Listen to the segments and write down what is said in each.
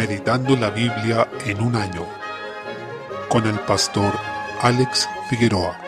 Meditando la Biblia en un año con el pastor Alex Figueroa.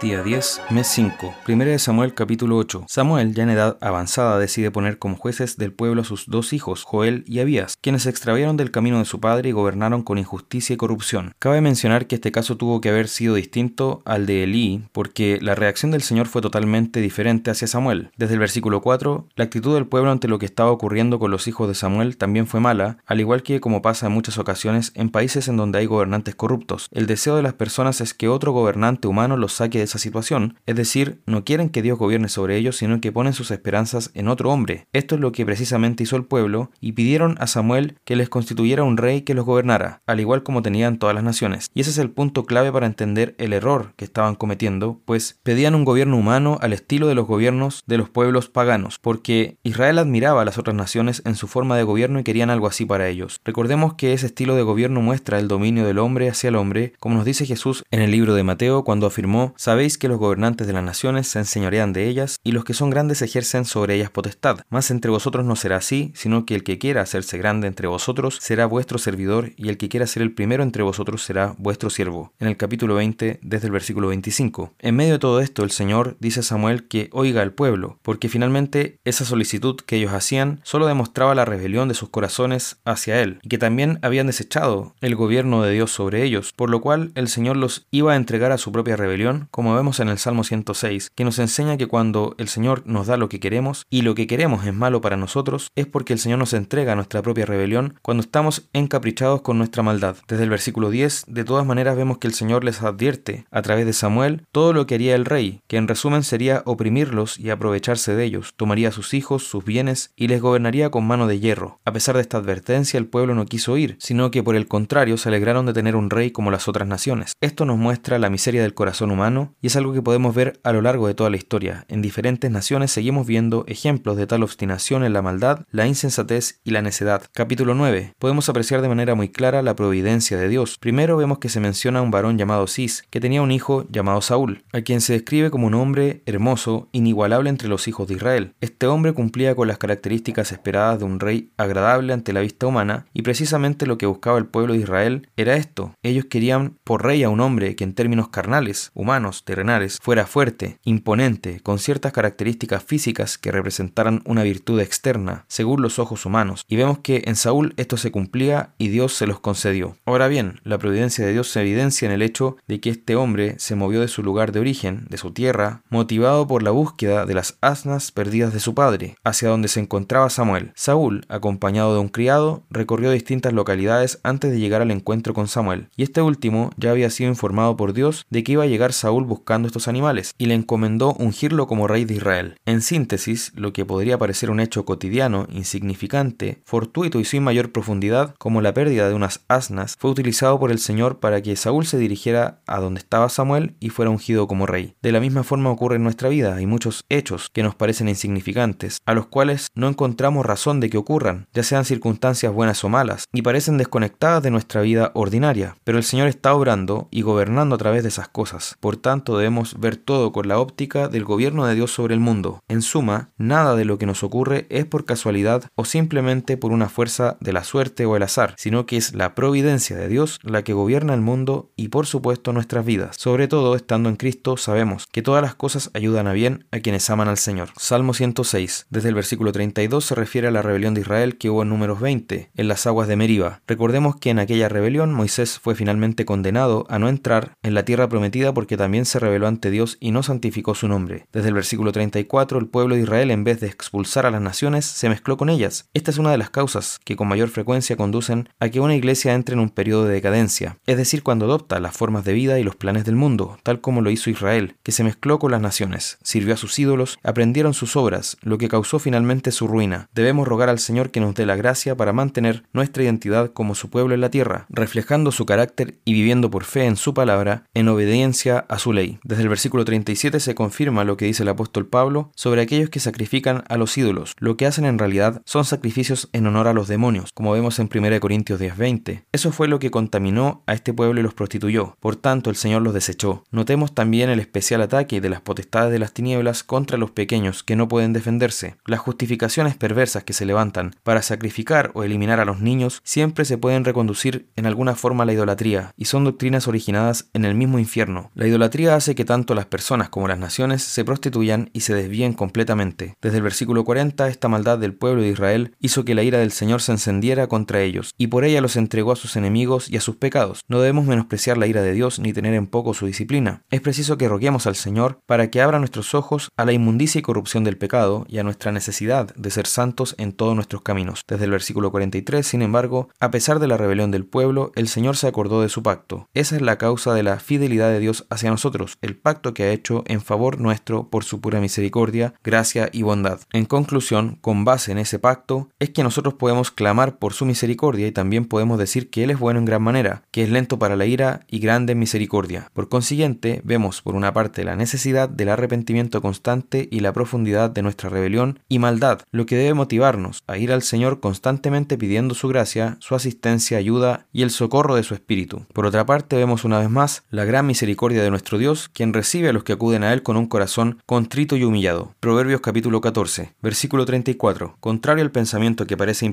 Día 10, mes 5. Primera de Samuel capítulo 8. Samuel, ya en edad avanzada, decide poner como jueces del pueblo a sus dos hijos, Joel y Abías, quienes se extraviaron del camino de su padre y gobernaron con injusticia y corrupción. Cabe mencionar que este caso tuvo que haber sido distinto al de Elí, porque la reacción del Señor fue totalmente diferente hacia Samuel. Desde el versículo 4, la actitud del pueblo ante lo que estaba ocurriendo con los hijos de Samuel también fue mala, al igual que como pasa en muchas ocasiones en países en donde hay gobernantes corruptos. El deseo de las personas es que otro gobernante humano los saque de esa situación, es decir, no quieren que Dios gobierne sobre ellos, sino que ponen sus esperanzas en otro hombre. Esto es lo que precisamente hizo el pueblo, y pidieron a Samuel que les constituyera un rey que los gobernara, al igual como tenían todas las naciones. Y ese es el punto clave para entender el error que estaban cometiendo, pues pedían un gobierno humano al estilo de los gobiernos de los pueblos paganos, porque Israel admiraba a las otras naciones en su forma de gobierno y querían algo así para ellos. Recordemos que ese estilo de gobierno muestra el dominio del hombre hacia el hombre, como nos dice Jesús en el libro de Mateo cuando afirmó, sabéis que los gobernantes de las naciones se enseñorean de ellas, y los que son grandes ejercen sobre ellas potestad. Mas entre vosotros no será así, sino que el que quiera hacerse grande entre vosotros será vuestro servidor, y el que quiera ser el primero entre vosotros será vuestro siervo. En el capítulo 20, desde el versículo 25. En medio de todo esto, el Señor dice a Samuel que oiga al pueblo, porque finalmente esa solicitud que ellos hacían solo demostraba la rebelión de sus corazones hacia Él, y que también habían desechado el gobierno de Dios sobre ellos, por lo cual el Señor los iba a entregar a su propia rebelión, como vemos en el Salmo 106, que nos enseña que cuando el Señor nos da lo que queremos y lo que queremos es malo para nosotros, es porque el Señor nos entrega nuestra propia rebelión cuando estamos encaprichados con nuestra maldad. Desde el versículo 10, de todas maneras vemos que el Señor les advierte a través de Samuel todo lo que haría el rey, que en resumen sería oprimirlos y aprovecharse de ellos, tomaría sus hijos, sus bienes y les gobernaría con mano de hierro. A pesar de esta advertencia, el pueblo no quiso ir, sino que por el contrario se alegraron de tener un rey como las otras naciones. Esto nos muestra la miseria del corazón humano y es algo que podemos ver a lo largo de toda la historia. En diferentes naciones seguimos viendo ejemplos de tal obstinación en la maldad, la insensatez y la necedad. Capítulo 9. Podemos apreciar de manera muy clara la providencia de Dios. Primero vemos que se menciona a un varón llamado Cis, que tenía un hijo llamado Saúl, a quien se describe como un hombre hermoso, inigualable entre los hijos de Israel. Este hombre cumplía con las características esperadas de un rey agradable ante la vista humana, y precisamente lo que buscaba el pueblo de Israel era esto. Ellos querían por rey a un hombre que en términos carnales, humanos, terrenales, fuera fuerte, imponente, con ciertas características físicas que representaran una virtud externa, según los ojos humanos, y vemos que en Saúl esto se cumplía y Dios se los concedió. Ahora bien, la providencia de Dios se evidencia en el hecho de que este hombre se movió de su lugar de origen, de su tierra, motivado por la búsqueda de las asnas perdidas de su padre, hacia donde se encontraba Samuel. Saúl, acompañado de un criado, recorrió distintas localidades antes de llegar al encuentro con Samuel, y este último ya había sido informado por Dios de que iba a llegar Saúl buscando estos animales, y le encomendó ungirlo como rey de Israel. En síntesis, lo que podría parecer un hecho cotidiano, insignificante, fortuito y sin mayor profundidad, como la pérdida de unas asnas, fue utilizado por el Señor para que Saúl se dirigiera a donde estaba Samuel y fuera ungido como rey. De la misma forma ocurre en nuestra vida, hay muchos hechos que nos parecen insignificantes, a los cuales no encontramos razón de que ocurran, ya sean circunstancias buenas o malas, y parecen desconectadas de nuestra vida ordinaria, pero el Señor está obrando y gobernando a través de esas cosas. Por tanto, debemos ver todo con la óptica del gobierno de Dios sobre el mundo. En suma, nada de lo que nos ocurre es por casualidad o simplemente por una fuerza de la suerte o el azar, sino que es la providencia de Dios la que gobierna el mundo y por supuesto nuestras vidas. Sobre todo, estando en Cristo, sabemos que todas las cosas ayudan a bien a quienes aman al Señor. Salmo 106. Desde el versículo 32 se refiere a la rebelión de Israel que hubo en números 20, en las aguas de Meriba. Recordemos que en aquella rebelión Moisés fue finalmente condenado a no entrar en la tierra prometida porque también se rebeló ante Dios y no santificó su nombre. Desde el versículo 34, el pueblo de Israel, en vez de expulsar a las naciones, se mezcló con ellas. Esta es una de las causas que con mayor frecuencia conducen a que una iglesia entre en un periodo de decadencia, es decir, cuando adopta las formas de vida y los planes del mundo, tal como lo hizo Israel, que se mezcló con las naciones, sirvió a sus ídolos, aprendieron sus obras, lo que causó finalmente su ruina. Debemos rogar al Señor que nos dé la gracia para mantener nuestra identidad como su pueblo en la tierra, reflejando su carácter y viviendo por fe en su palabra, en obediencia a su ley. Desde el versículo 37 se confirma lo que dice el apóstol Pablo sobre aquellos que sacrifican a los ídolos. Lo que hacen en realidad son sacrificios en honor a los demonios, como vemos en 1 Corintios 10:20. Eso fue lo que contaminó a este pueblo y los prostituyó. Por tanto, el Señor los desechó. Notemos también el especial ataque de las potestades de las tinieblas contra los pequeños que no pueden defenderse. Las justificaciones perversas que se levantan para sacrificar o eliminar a los niños siempre se pueden reconducir en alguna forma a la idolatría y son doctrinas originadas en el mismo infierno. La idolatría hace que tanto las personas como las naciones se prostituyan y se desvíen completamente. Desde el versículo 40, esta maldad del pueblo de Israel hizo que la ira del Se encendiera contra ellos, y por ella los entregó a sus enemigos y a sus pecados. No debemos menospreciar la ira de Dios ni tener en poco su disciplina. Es preciso que roguemos al Señor para que abra nuestros ojos a la inmundicia y corrupción del pecado y a nuestra necesidad de ser santos en todos nuestros caminos. Desde el versículo 43, sin embargo, a pesar de la rebelión del pueblo, el Señor se acordó de su pacto. Esa es la causa de la fidelidad de Dios hacia nosotros, el pacto que ha hecho en favor nuestro por su pura misericordia, gracia y bondad. En conclusión, con base en ese pacto, es que nosotros podemos clamar por su misericordia y también podemos decir que Él es bueno en gran manera, que es lento para la ira y grande en misericordia. Por consiguiente, vemos por una parte la necesidad del arrepentimiento constante y la profundidad de nuestra rebelión y maldad, lo que debe motivarnos a ir al Señor constantemente pidiendo su gracia, su asistencia, ayuda y el socorro de su Espíritu. Por otra parte, vemos una vez más la gran misericordia de nuestro Dios, quien recibe a los que acuden a Él con un corazón contrito y humillado. Proverbios capítulo 14, versículo 34. Contrario al pensamiento que parece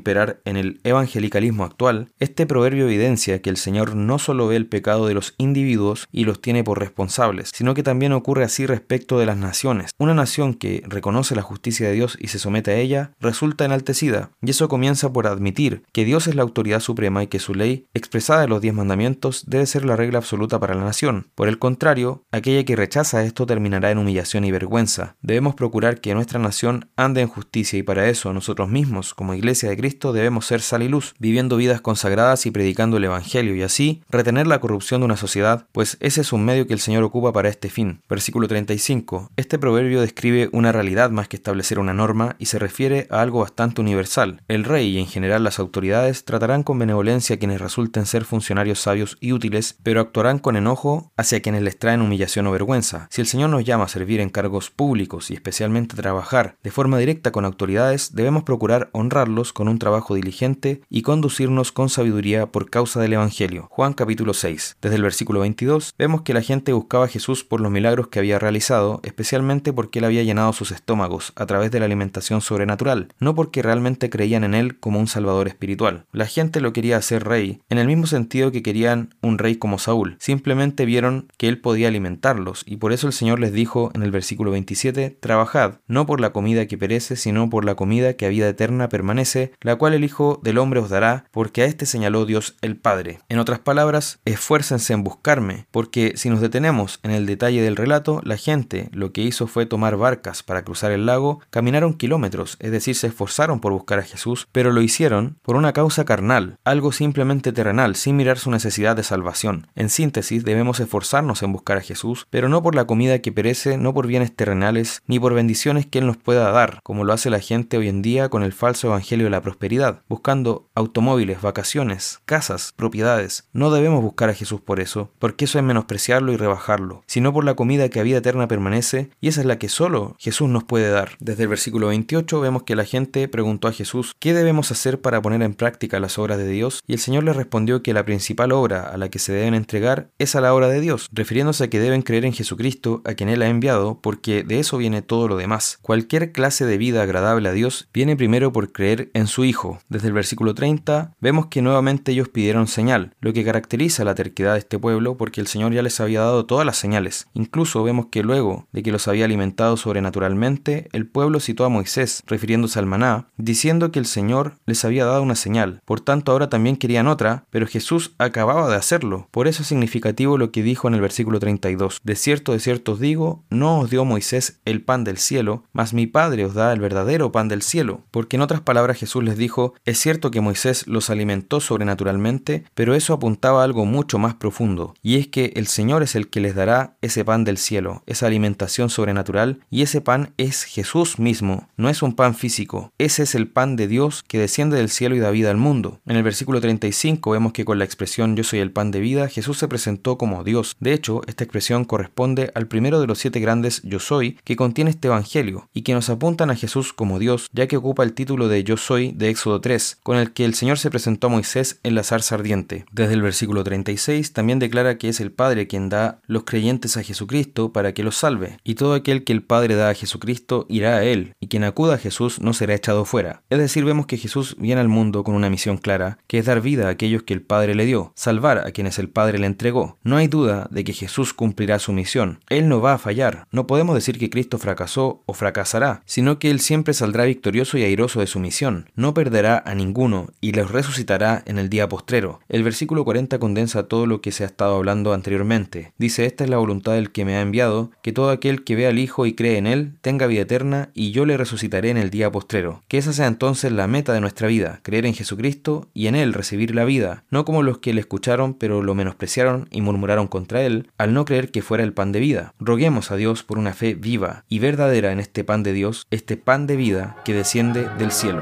en el evangelicalismo actual, este proverbio evidencia que el Señor no solo ve el pecado de los individuos y los tiene por responsables, sino que también ocurre así respecto de las naciones. Una nación que reconoce la justicia de Dios y se somete a ella resulta enaltecida, y eso comienza por admitir que Dios es la autoridad suprema y que su ley, expresada en los diez mandamientos, debe ser la regla absoluta para la nación. Por el contrario, aquella que rechaza esto terminará en humillación y vergüenza. Debemos procurar que nuestra nación ande en justicia y para eso nosotros mismos, como Iglesia de Cristo, debemos ser sal y luz, viviendo vidas consagradas y predicando el Evangelio y así retener la corrupción de una sociedad, pues ese es un medio que el Señor ocupa para este fin. Versículo 35. Este proverbio describe una realidad más que establecer una norma y se refiere a algo bastante universal. El rey y en general las autoridades tratarán con benevolencia a quienes resulten ser funcionarios sabios y útiles, pero actuarán con enojo hacia quienes les traen humillación o vergüenza. Si el Señor nos llama a servir en cargos públicos y especialmente trabajar de forma directa con autoridades, debemos procurar honrarlos con un trabajo diligente y conducirnos con sabiduría por causa del Evangelio. Juan capítulo 6. Desde el versículo 22 vemos que la gente buscaba a Jesús por los milagros que había realizado, especialmente porque él había llenado sus estómagos a través de la alimentación sobrenatural, no porque realmente creían en él como un salvador espiritual. La gente lo quería hacer rey, en el mismo sentido que querían un rey como Saúl. Simplemente vieron que él podía alimentarlos, y por eso el Señor les dijo en el versículo 27, Trabajad, no por la comida que perece, sino por la comida que a vida eterna permanece, la cual el Hijo del Hombre os dará, porque a este señaló Dios el Padre. En otras palabras, esfuércense en buscarme, porque si nos detenemos en el detalle del relato, la gente lo que hizo fue tomar barcas para cruzar el lago, caminaron kilómetros, es decir, se esforzaron por buscar a Jesús, pero lo hicieron por una causa carnal, algo simplemente terrenal, sin mirar su necesidad de salvación. En síntesis, debemos esforzarnos en buscar a Jesús, pero no por la comida que perece, no por bienes terrenales, ni por bendiciones que Él nos pueda dar, como lo hace la gente hoy en día con el falso evangelio de la prosperidad, buscando automóviles, vacaciones, casas, propiedades. No debemos buscar a Jesús por eso, porque eso es menospreciarlo y rebajarlo, sino por la comida que a vida eterna permanece, y esa es la que solo Jesús nos puede dar. Desde el versículo 28 vemos que la gente preguntó a Jesús, ¿qué debemos hacer para poner en práctica las obras de Dios? Y el Señor les respondió que la principal obra a la que se deben entregar es a la obra de Dios, refiriéndose a que deben creer en Jesucristo, a quien Él ha enviado, porque de eso viene todo lo demás. Cualquier clase de vida agradable a Dios viene primero por creer en su Hijo. Desde el versículo 30 vemos que nuevamente ellos pidieron señal, lo que caracteriza la terquedad de este pueblo porque el Señor ya les había dado todas las señales. Incluso vemos que luego de que los había alimentado sobrenaturalmente, el pueblo citó a Moisés, refiriéndose al maná, diciendo que el Señor les había dado una señal. Por tanto, ahora también querían otra, pero Jesús acababa de hacerlo. Por eso es significativo lo que dijo en el versículo 32. De cierto, de cierto os digo, no os dio Moisés el pan del cielo, mas mi Padre os da el verdadero pan del cielo. Porque en otras palabras Jesús les dijo, es cierto que Moisés los alimentó sobrenaturalmente, pero eso apuntaba a algo mucho más profundo, y es que el Señor es el que les dará ese pan del cielo, esa alimentación sobrenatural, y ese pan es Jesús mismo, no es un pan físico, ese es el pan de Dios que desciende del cielo y da vida al mundo. En el versículo 35 vemos que con la expresión yo soy el pan de vida, Jesús se presentó como Dios. De hecho, esta expresión expresión corresponde al primero de los siete grandes yo soy que contiene este Evangelio y que nos apuntan a Jesús como Dios, ya que ocupa el título de yo soy de Éxodo 3, con el que el Señor se presentó a Moisés en la zarza ardiente. Desde el versículo 36 también declara que es el Padre quien da los creyentes a Jesucristo para que los salve, y todo aquel que el Padre da a Jesucristo irá a él, y quien acuda a Jesús no será echado fuera. Es decir, vemos que Jesús viene al mundo con una misión clara, que es dar vida a aquellos que el Padre le dio, salvar a quienes el Padre le entregó. No hay duda de que Jesús cumplirá su misión. Él no va a fallar. No podemos decir que Cristo fracasó o fracasará, sino que Él siempre saldrá victorioso y airoso de su misión. No perderá a ninguno y los resucitará en el día postrero. El versículo 40 condensa todo lo que se ha estado hablando anteriormente. Dice, esta es la voluntad del que me ha enviado, que todo aquel que vea al Hijo y cree en Él tenga vida eterna y yo le resucitaré en el día postrero. Que esa sea entonces la meta de nuestra vida, creer en Jesucristo y en Él recibir la vida, no como los que le escucharon pero lo menospreciaron y murmuraron contra Él, al no creer que fuera el pan de vida. Roguemos a Dios por una fe viva y verdadera en este pan de Dios, este pan de vida que desciende del cielo.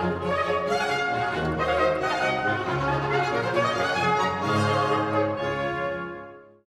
thank you